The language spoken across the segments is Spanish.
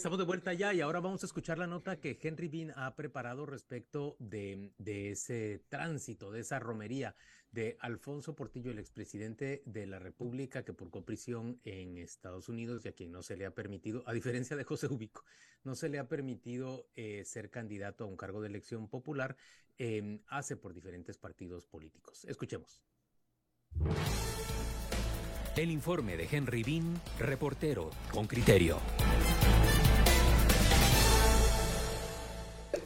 Estamos de vuelta ya y ahora vamos a escuchar la nota que Henry Bean ha preparado respecto de, ese tránsito, de esa romería de Alfonso Portillo, el expresidente de la República, que por prisión en Estados Unidos y a quien no se le ha permitido, a diferencia de José Ubico, no se le ha permitido eh, ser candidato a un cargo de elección popular, eh, hace por diferentes partidos políticos. Escuchemos. El informe de Henry Bean, reportero con criterio.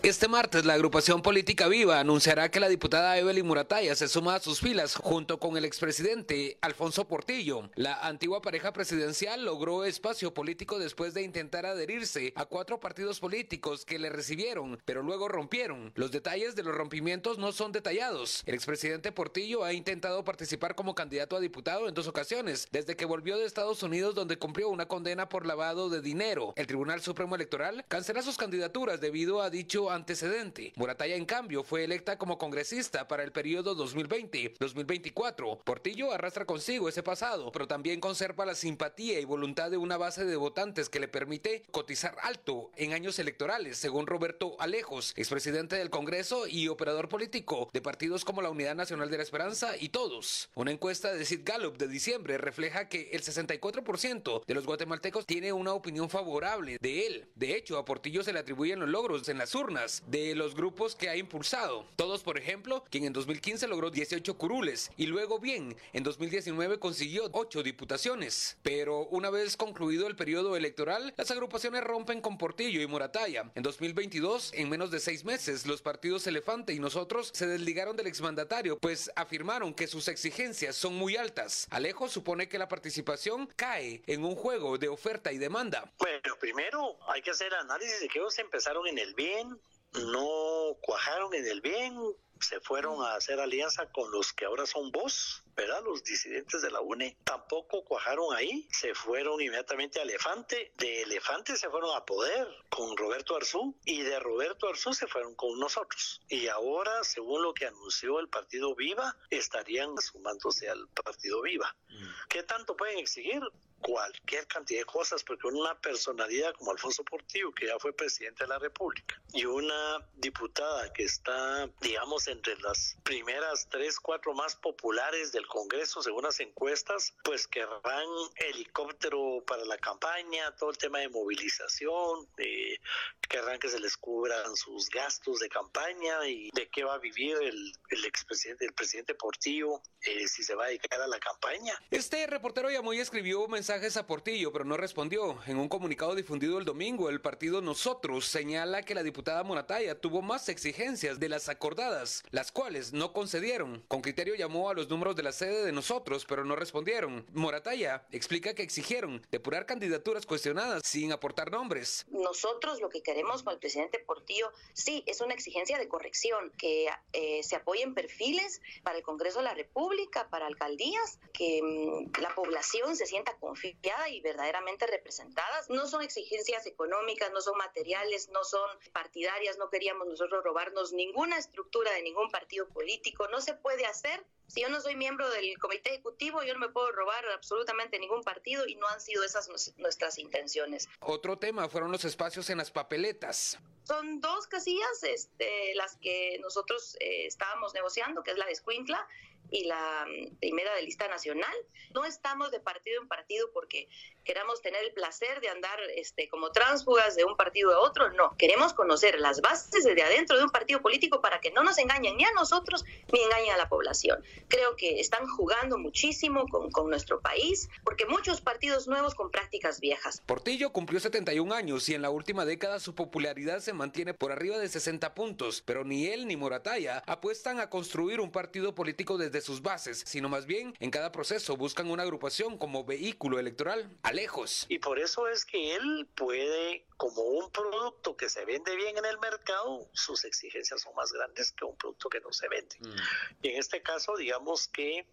Este martes, la agrupación política Viva anunciará que la diputada Evelyn Murataya se suma a sus filas junto con el expresidente Alfonso Portillo. La antigua pareja presidencial logró espacio político después de intentar adherirse a cuatro partidos políticos que le recibieron, pero luego rompieron. Los detalles de los rompimientos no son detallados. El expresidente Portillo ha intentado participar como candidato a diputado en dos ocasiones, desde que volvió de Estados Unidos donde cumplió una condena por lavado de dinero. El Tribunal Supremo Electoral cancela sus candidaturas debido a dicho antecedente. Murataya, en cambio, fue electa como congresista para el periodo 2020-2024. Portillo arrastra consigo ese pasado, pero también conserva la simpatía y voluntad de una base de votantes que le permite cotizar alto en años electorales, según Roberto Alejos, expresidente del Congreso y operador político de partidos como la Unidad Nacional de la Esperanza y todos. Una encuesta de Sid Gallup de diciembre refleja que el 64% de los guatemaltecos tiene una opinión favorable de él. De hecho, a Portillo se le atribuyen los logros en las urnas de los grupos que ha impulsado. Todos, por ejemplo, quien en 2015 logró 18 curules y luego bien, en 2019 consiguió 8 diputaciones. Pero una vez concluido el periodo electoral, las agrupaciones rompen con Portillo y Morataya. En 2022, en menos de seis meses, los partidos Elefante y nosotros se desligaron del exmandatario, pues afirmaron que sus exigencias son muy altas. Alejo supone que la participación cae en un juego de oferta y demanda. Bueno, primero hay que hacer análisis de que ellos empezaron en el bien, no cuajaron en el bien, se fueron a hacer alianza con los que ahora son vos, ¿verdad? Los disidentes de la UNE tampoco cuajaron ahí, se fueron inmediatamente a Elefante, de Elefante se fueron a Poder con Roberto Arzú y de Roberto Arzú se fueron con nosotros. Y ahora, según lo que anunció el Partido Viva, estarían sumándose al Partido Viva. Mm. ¿Qué tanto pueden exigir? Cualquier cantidad de cosas, porque una personalidad como Alfonso Portillo, que ya fue presidente de la República, y una diputada que está, digamos, entre las primeras tres, cuatro más populares del Congreso, según las encuestas, pues querrán helicóptero para la campaña, todo el tema de movilización, de, querrán que se les cubran sus gastos de campaña y de qué va a vivir el, el expresidente, el presidente Portillo, eh, si se va a dedicar a la campaña. Este reportero llamó y escribió un mensaje mensajes a Portillo, pero no respondió. En un comunicado difundido el domingo, el partido Nosotros señala que la diputada Morataya tuvo más exigencias de las acordadas, las cuales no concedieron. Con criterio llamó a los números de la sede de Nosotros, pero no respondieron. Morataya explica que exigieron depurar candidaturas cuestionadas sin aportar nombres. Nosotros lo que queremos con el presidente Portillo, sí, es una exigencia de corrección, que eh, se apoyen perfiles para el Congreso de la República, para alcaldías, que mm, la población se sienta confiada y verdaderamente representadas. No son exigencias económicas, no son materiales, no son partidarias, no queríamos nosotros robarnos ninguna estructura de ningún partido político, no se puede hacer. Si yo no soy miembro del comité ejecutivo, yo no me puedo robar absolutamente ningún partido y no han sido esas nuestras intenciones. Otro tema fueron los espacios en las papeletas. Son dos casillas este, las que nosotros eh, estábamos negociando, que es la de Escuintla y la primera de lista nacional. No estamos de partido en partido porque queramos tener el placer de andar este, como tránsfugas de un partido a otro, no. Queremos conocer las bases desde adentro de un partido político para que no nos engañen ni a nosotros ni engañen a la población. Creo que están jugando muchísimo con, con nuestro país porque muchos partidos nuevos con prácticas viejas. Portillo cumplió 71 años y en la última década su popularidad se mantiene por arriba de 60 puntos, pero ni él ni Morataya apuestan a construir un partido político desde sus bases, sino más bien en cada proceso buscan una agrupación como vehículo electoral a lejos. Y por eso es que él puede, como un producto que se vende bien en el mercado, sus exigencias son más grandes que un producto que no se vende. Mm. Y en este caso, digamos que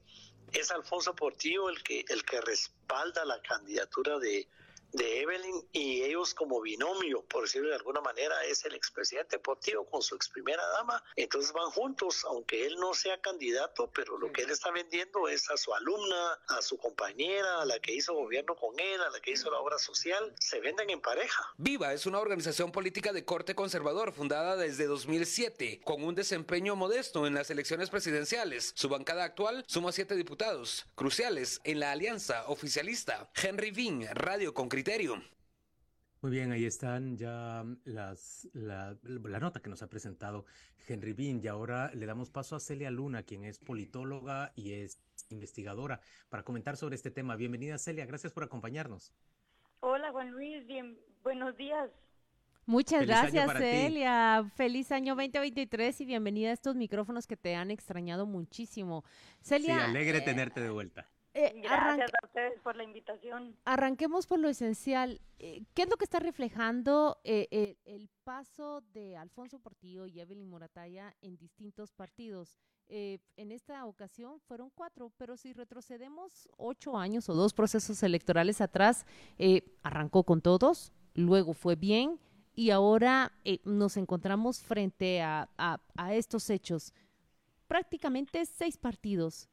es Alfonso Portillo el que, el que respalda la candidatura de, de Evelyn y ellos como binomio, por decirlo de alguna manera, es el expresidente Portillo con su ex primera dama. Entonces van juntos, aunque él no sea candidato, pero lo que él está vendiendo es a su alumna, a su compañera, a la que hizo gobierno con él, a la que hizo la obra social. Se venden en pareja. Viva es una organización política de corte conservador fundada desde 2007 con un desempeño modesto en las elecciones presidenciales. Su bancada actual suma siete diputados cruciales en la alianza oficialista. Henry Vin, Radio con Criterio. Muy bien, ahí están ya las, la, nota que nos ha presentado Henry Bean y ahora le damos paso a Celia Luna, quien es politóloga y es investigadora, para comentar sobre este tema. Bienvenida Celia, gracias por acompañarnos. Hola Juan Luis, bien, buenos días. Muchas gracias Celia, feliz año 2023 y bienvenida a estos micrófonos que te han extrañado muchísimo. Celia. Sí, alegre eh, tenerte de vuelta. Eh, Gracias a ustedes por la invitación. Arranquemos por lo esencial. Eh, ¿Qué es lo que está reflejando eh, el paso de Alfonso Portillo y Evelyn Morataya en distintos partidos? en esta ocasión fueron cuatro, pero si retrocedemos ocho años o dos procesos electorales atrás, arrancó con todos, luego fue bien y ahora nos encontramos frente a estos hechos. Prácticamente seis partidos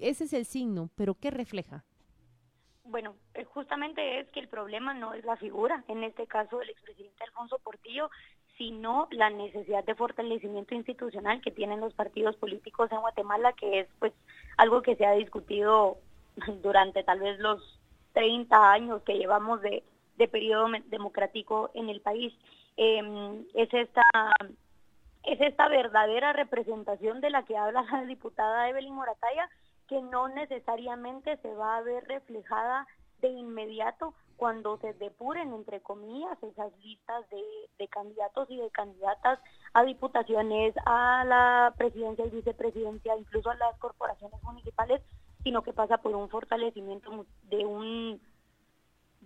ese es el signo, pero ¿qué refleja? Bueno, eh, justamente es que el problema no es la figura, en este caso del expresidente Alfonso Portillo, sino la necesidad de fortalecimiento institucional que tienen los partidos políticos en Guatemala, que es pues algo que se ha discutido durante tal vez los 30 años que llevamos de, periodo democrático en el país. Em, es esta es esta verdadera representación de la que habla la diputada Evelyn Morataya, que no necesariamente se va a ver reflejada de inmediato cuando se depuren, entre comillas, esas listas de, candidatos y de candidatas a diputaciones, a la presidencia y vicepresidencia, incluso a las corporaciones municipales, sino que pasa por un fortalecimiento de un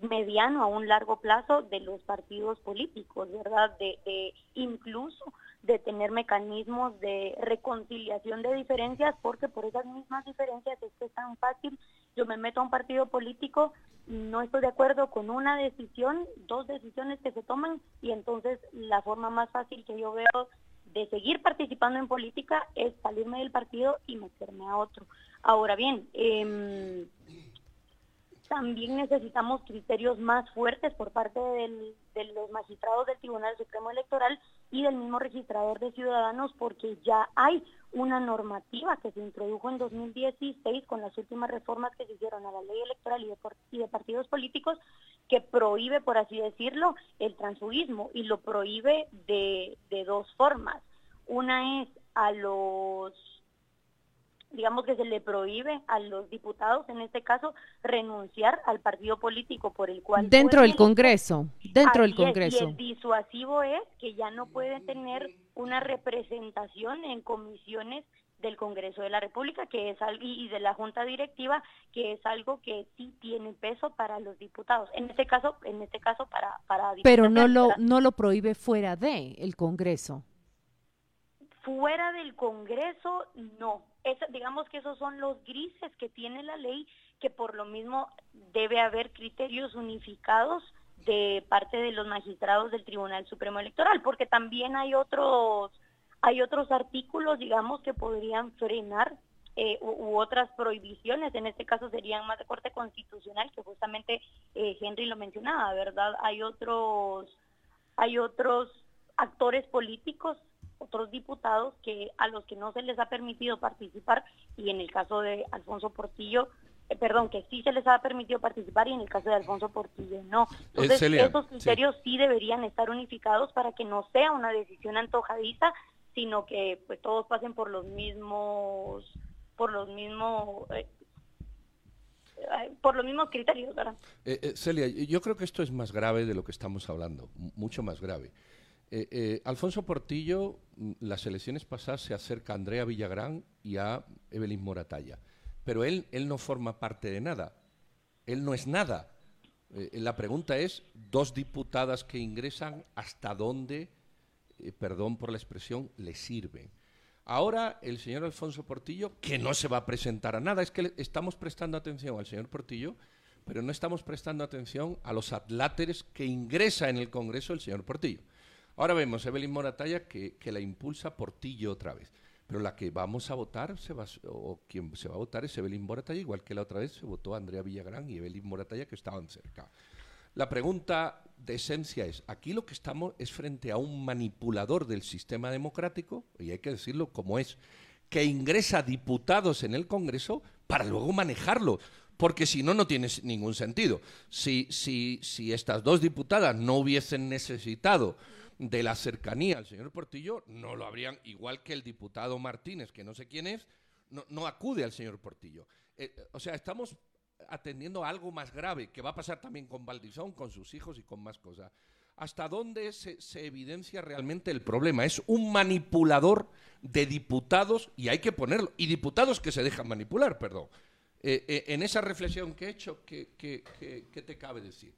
mediano a un largo plazo de los partidos políticos, ¿verdad? De, de incluso de tener mecanismos de reconciliación de diferencias, porque por esas mismas diferencias es que es tan fácil, yo me meto a un partido político, no estoy de acuerdo con una decisión, dos decisiones que se toman, y entonces la forma más fácil que yo veo de seguir participando en política es salirme del partido y meterme a otro. Ahora bien, eh, también necesitamos criterios más fuertes por parte de los magistrados del Tribunal Supremo Electoral y del mismo registrador de ciudadanos porque ya hay una normativa que se introdujo en 2016 con las últimas reformas que se hicieron a la ley electoral y de, y de partidos políticos que prohíbe, por así decirlo, el transfugismo y lo prohíbe de, de dos formas. Una es a los digamos que se le prohíbe a los diputados, en este caso, renunciar al partido político por el cual... Dentro del Congreso, dentro del Congreso. y el disuasivo es que ya no pueden tener una representación en comisiones del Congreso de la República que es y de la Junta Directiva que es algo que sí tiene peso para los diputados. En este caso en este caso para para pero no lo no lo prohíbe fuera de el Congreso. Fuera del Congreso no digamos que esos son los grises que tiene la ley, que por lo mismo debe haber criterios unificados de parte de los magistrados del Tribunal Supremo Electoral, porque también hay otros hay otros artículos, digamos, que podrían frenar eh, u, otras prohibiciones, en este caso serían más de corte constitucional, que justamente eh, Henry lo mencionaba, ¿verdad? Hay otros, hay otros actores políticos otros diputados que a los que no se les ha permitido participar y en el caso de Alfonso Portillo eh, perdón, que sí se les ha permitido participar y en el caso de Alfonso Portillo no. Entonces, esos criterios sí. deberían estar unificados para que no sea una decisión antojadiza, sino que pues todos pasen por los mismos por los mismos eh, por los mismos criterios, ¿verdad? Eh, Celia, yo creo que esto es más grave de lo que estamos hablando, mucho más grave. Eh, eh, Alfonso Portillo, mm, las elecciones pasadas se acerca a Andrea Villagrán y a Evelyn Moratalla, pero él, él no forma parte de nada, él no es nada. Eh, la pregunta es, dos diputadas que ingresan, ¿hasta dónde, perdón por la expresión, le sirven? Ahora el señor Alfonso Portillo, que no se va a presentar a nada, es que estamos prestando atención al señor Portillo pero no estamos prestando atención a los atláteres que ingresa en el Congreso el señor Portillo. Ahora vemos Evelyn Moratalla que, que la impulsa Portillo otra vez. Pero la que vamos a votar, se va, o quien se va a votar es Evelyn Moratalla, igual que la otra vez se votó Andrea Villagrán y Evelyn Moratalla, que estaban cerca. La pregunta de esencia es, aquí lo que estamos es frente a un manipulador del sistema democrático, y hay que decirlo como es, que ingresa diputados en el Congreso para luego manejarlo, porque si no, no tiene ningún sentido. Si, si, si estas dos diputadas no hubiesen necesitado de la cercanía al señor Portillo, no lo habrían, igual que el diputado Martínez, que no sé quién es, no, acude al señor Portillo. Eh, o sea, estamos atendiendo a algo más grave, que va a pasar también con Valdizón, con sus hijos y con más cosas. ¿Hasta dónde se, evidencia realmente el problema? Es un manipulador de diputados, y hay que ponerlo, y diputados que se dejan manipular, perdón. Eh, eh, en esa reflexión que he hecho, ¿qué, qué te cabe decir?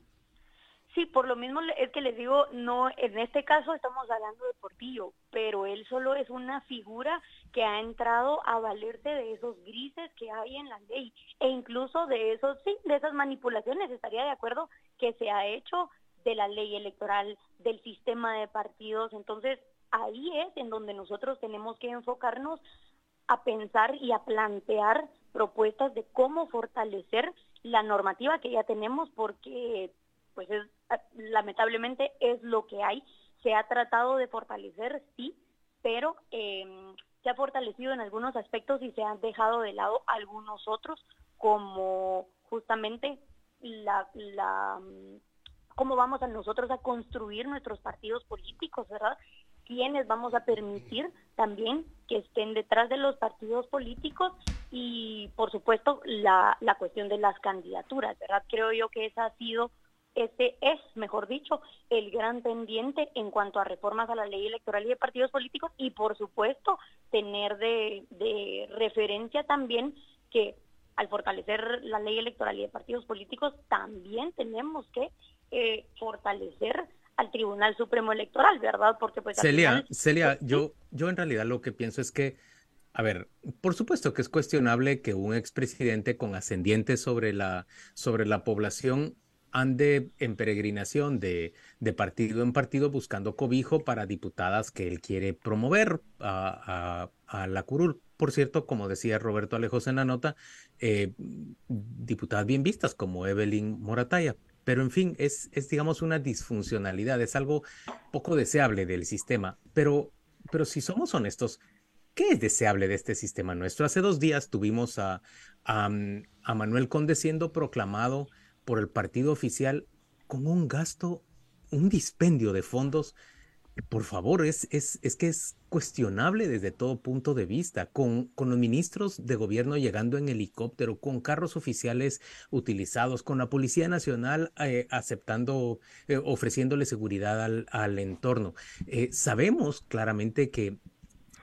Sí, por lo mismo es que les digo, no, en este caso estamos hablando de Portillo, pero él solo es una figura que ha entrado a valerse de esos grises que hay en la ley. E incluso de esos, sí, de esas manipulaciones, estaría de acuerdo que se ha hecho de la ley electoral, del sistema de partidos, entonces ahí es en donde nosotros tenemos que enfocarnos a pensar y a plantear propuestas de cómo fortalecer la normativa que ya tenemos porque pues es, lamentablemente es lo que hay. Se ha tratado de fortalecer, sí, pero em, se ha fortalecido en algunos aspectos y se han dejado de lado algunos otros, como justamente la, la cómo vamos a nosotros a construir nuestros partidos políticos, ¿verdad? quiénes vamos a permitir también que estén detrás de los partidos políticos y por supuesto la, la cuestión de las candidaturas, ¿verdad? Creo yo que esa ha sido este es, mejor dicho, el gran pendiente en cuanto a reformas a la ley electoral y de partidos políticos y, por supuesto, tener de, referencia también que al fortalecer la ley electoral y de partidos políticos, también tenemos que eh, fortalecer al Tribunal Supremo Electoral, ¿verdad? Porque pues Celia, Celia, yo, yo en realidad lo que pienso es que, a ver, por supuesto que es cuestionable que un expresidente con ascendiente sobre la, sobre la población ande en peregrinación de, partido en partido buscando cobijo para diputadas que él quiere promover a, la curul. Por cierto, como decía Roberto Alejos en la nota, eh, diputadas bien vistas como Evelyn Morataya. Pero en fin, es, es digamos una disfuncionalidad, es algo poco deseable del sistema. Pero, pero si somos honestos, ¿qué es deseable de este sistema nuestro? Hace dos días tuvimos a, a, a Manuel Conde siendo proclamado por el partido oficial con un gasto, un dispendio de fondos. Por favor, es, es, es que es cuestionable desde todo punto de vista, con, con los ministros de gobierno llegando en helicóptero, con carros oficiales utilizados, con la Policía Nacional eh, aceptando, eh, ofreciéndole seguridad al, al entorno. Eh, sabemos claramente que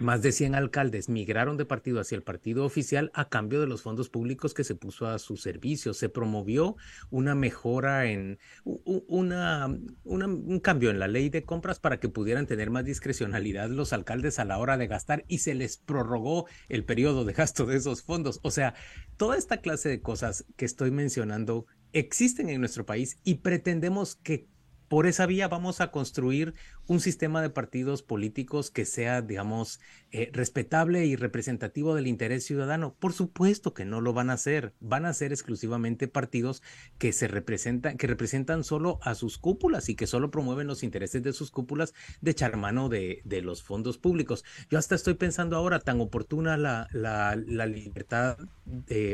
más de 100 alcaldes migraron de partido hacia el partido oficial a cambio de los fondos públicos que se puso a su servicio. Se promovió una mejora en un cambio en la ley de compras para que pudieran tener más discrecionalidad los alcaldes a la hora de gastar y se les prorrogó el periodo de gasto de esos fondos. O sea, toda esta clase de cosas que estoy mencionando existen en nuestro país y pretendemos que por esa vía vamos a construir un sistema de partidos políticos que sea, digamos, eh, respetable y representativo del interés ciudadano. Por supuesto que no lo van a hacer. Van a ser exclusivamente partidos que se representan, que representan solo a sus cúpulas y que solo promueven los intereses de sus cúpulas de echar mano de, los fondos públicos. Yo hasta estoy pensando ahora tan oportuna la, la, libertad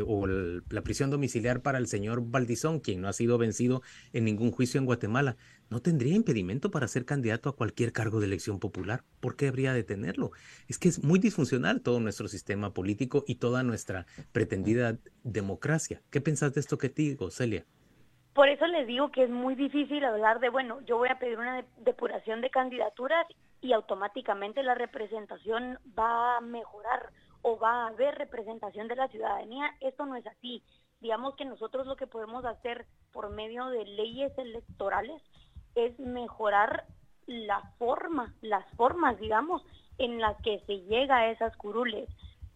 o la prisión domiciliar para el señor Valdizón, quien no ha sido vencido en ningún juicio en Guatemala no tendría impedimento para ser candidato a cualquier cargo de elección popular. ¿Por qué habría de tenerlo? Es que es muy disfuncional todo nuestro sistema político y toda nuestra pretendida democracia. ¿Qué pensás de esto que te digo, Celia? Por eso les digo que es muy difícil hablar de, bueno, yo voy a pedir una depuración de candidaturas y automáticamente la representación va a mejorar o va a haber representación de la ciudadanía. Esto no es así. Digamos que nosotros lo que podemos hacer por medio de leyes electorales es mejorar la forma, las formas, digamos, en las que se llega a esas curules.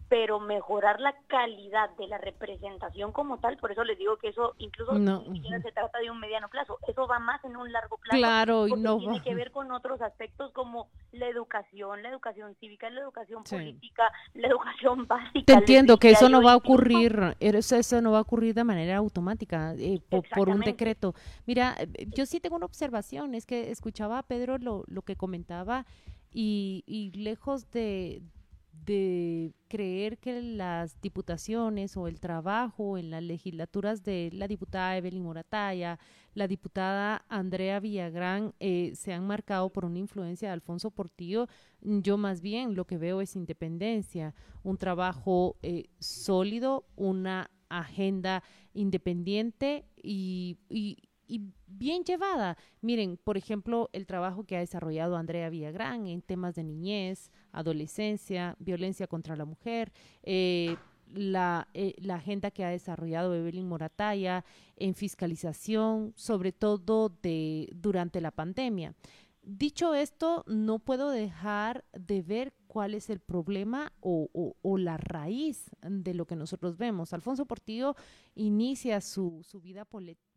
Pero mejorar la calidad de la representación como tal, por eso les digo que eso incluso no. se trata de un mediano plazo, eso va más en un largo plazo. Claro, y no tiene va. que ver con otros aspectos como la educación, la educación cívica, la educación sí. política, la educación básica. Te entiendo que eso no va a ocurrir, eso, eso no va a ocurrir de manera automática eh, por, por, un decreto. Mira, eh, yo sí tengo una observación, es que escuchaba a Pedro lo, lo que comentaba y, y lejos de, de creer que las diputaciones o el trabajo en las legislaturas de la diputada Evelyn Morataya, la diputada Andrea Villagrán eh, se han marcado por una influencia de Alfonso Portillo, yo más bien lo que veo es independencia, un trabajo eh, sólido, una agenda independiente y, y y bien llevada. Miren, por ejemplo, el trabajo que ha desarrollado Andrea Villagrán en temas de niñez, adolescencia, violencia contra la mujer, eh, la, eh, la, agenda que ha desarrollado Evelyn Morataya en fiscalización, sobre todo durante la pandemia. Dicho esto, no puedo dejar de ver cuál es el problema o, o, o, la raíz de lo que nosotros vemos. Alfonso Portillo inicia su, su vida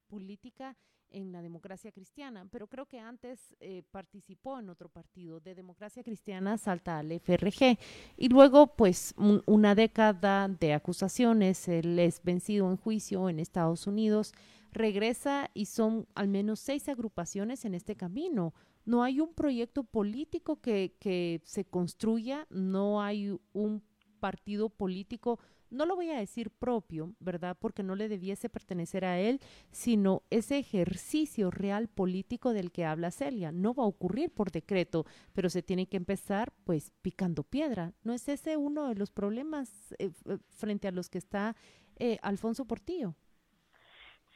política en la democracia cristiana, pero creo que antes eh, participó en otro partido de democracia cristiana, salta al FRG y luego pues un, una década de acusaciones, él es vencido en juicio en Estados Unidos, regresa y son al menos seis agrupaciones en este camino. No hay un proyecto político que, que se construya, no hay un partido político no lo voy a decir propio, ¿verdad? Porque no le debiese pertenecer a él, sino ese ejercicio real político del que habla Celia. No va a ocurrir por decreto, pero se tiene que empezar pues picando piedra. ¿No es ese uno de los problemas eh, frente a los que está eh, Alfonso Portillo?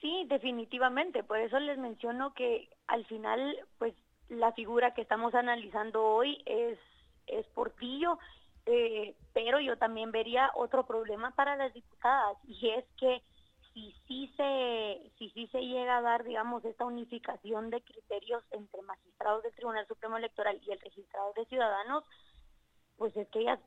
Sí, definitivamente. Por eso les menciono que al final, pues la figura que estamos analizando hoy es, es Portillo eh, pero yo también vería otro problema para las diputadas y es que si sí se si sí se llega a dar digamos esta unificación de criterios entre magistrados del Tribunal Supremo Electoral y el registrado de ciudadanos pues es que ellas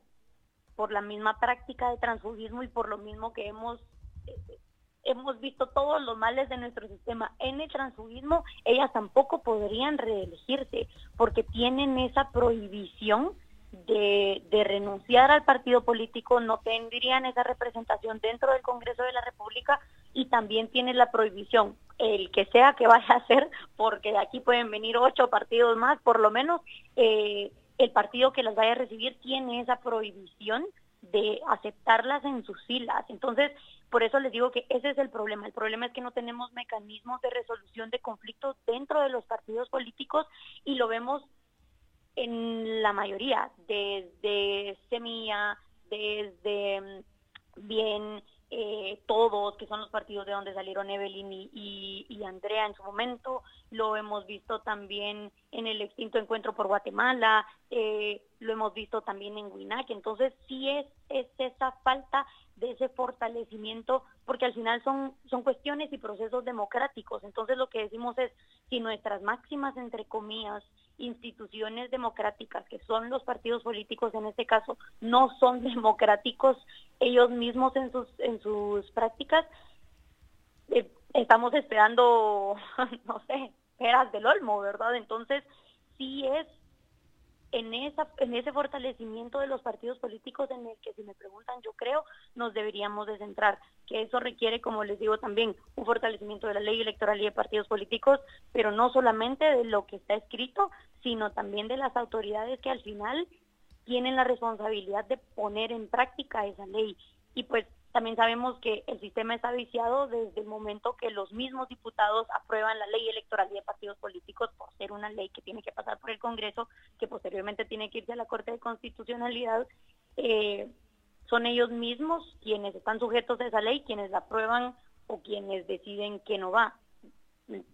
por la misma práctica de transfugismo y por lo mismo que hemos eh, hemos visto todos los males de nuestro sistema en el transfugismo, ellas tampoco podrían reelegirse porque tienen esa prohibición de, de, renunciar al partido político, no tendrían esa representación dentro del Congreso de la República y también tiene la prohibición, el que sea que vaya a ser, porque de aquí pueden venir ocho partidos más, por lo menos eh, el partido que las vaya a recibir tiene esa prohibición de aceptarlas en sus filas. Entonces, por eso les digo que ese es el problema. El problema es que no tenemos mecanismos de resolución de conflictos dentro de los partidos políticos y lo vemos en la mayoría, desde Semilla, desde Bien, eh, todos, que son los partidos de donde salieron Evelyn y, y, Andrea en su momento, lo hemos visto también en el extinto encuentro por Guatemala, eh, lo hemos visto también en Winac, entonces sí es, es esa falta de ese fortalecimiento, porque al final son, son cuestiones y procesos democráticos, entonces lo que decimos es, si nuestras máximas, entre comillas, instituciones democráticas, que son los partidos políticos en este caso, no son democráticos ellos mismos en sus, en sus prácticas, eh, estamos esperando, no sé, peras del olmo, ¿verdad? Entonces, sí es en, esa, en ese fortalecimiento de los partidos políticos en el que, si me preguntan, yo creo, nos deberíamos de centrar, que eso requiere, como les digo también, un fortalecimiento de la ley electoral y de partidos políticos, pero no solamente de lo que está escrito, sino también de las autoridades que al final tienen la responsabilidad de poner en práctica esa ley. Y pues también sabemos que el sistema está viciado desde el momento que los mismos diputados aprueban la ley electoral y de partidos políticos por ser una ley que tiene que pasar por el Congreso, que posteriormente tiene que irse a la Corte de Constitucionalidad. Eh, son ellos mismos quienes están sujetos a esa ley, quienes la aprueban o quienes deciden que no va.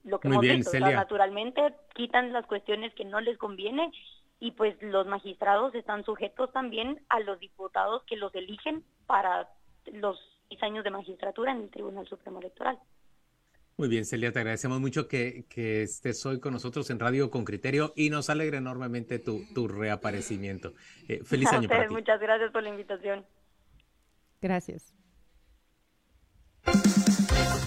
Lo que Muy hemos bien, visto, naturalmente quitan las cuestiones que no les conviene y pues los magistrados están sujetos también a los diputados que los eligen para los seis años de magistratura en el Tribunal Supremo Electoral. Muy bien, Celia, te agradecemos mucho que, que, estés hoy con nosotros en Radio con Criterio y nos alegra enormemente tu, tu reaparecimiento. Eh, feliz año. A para ti. Muchas gracias por la invitación. Gracias.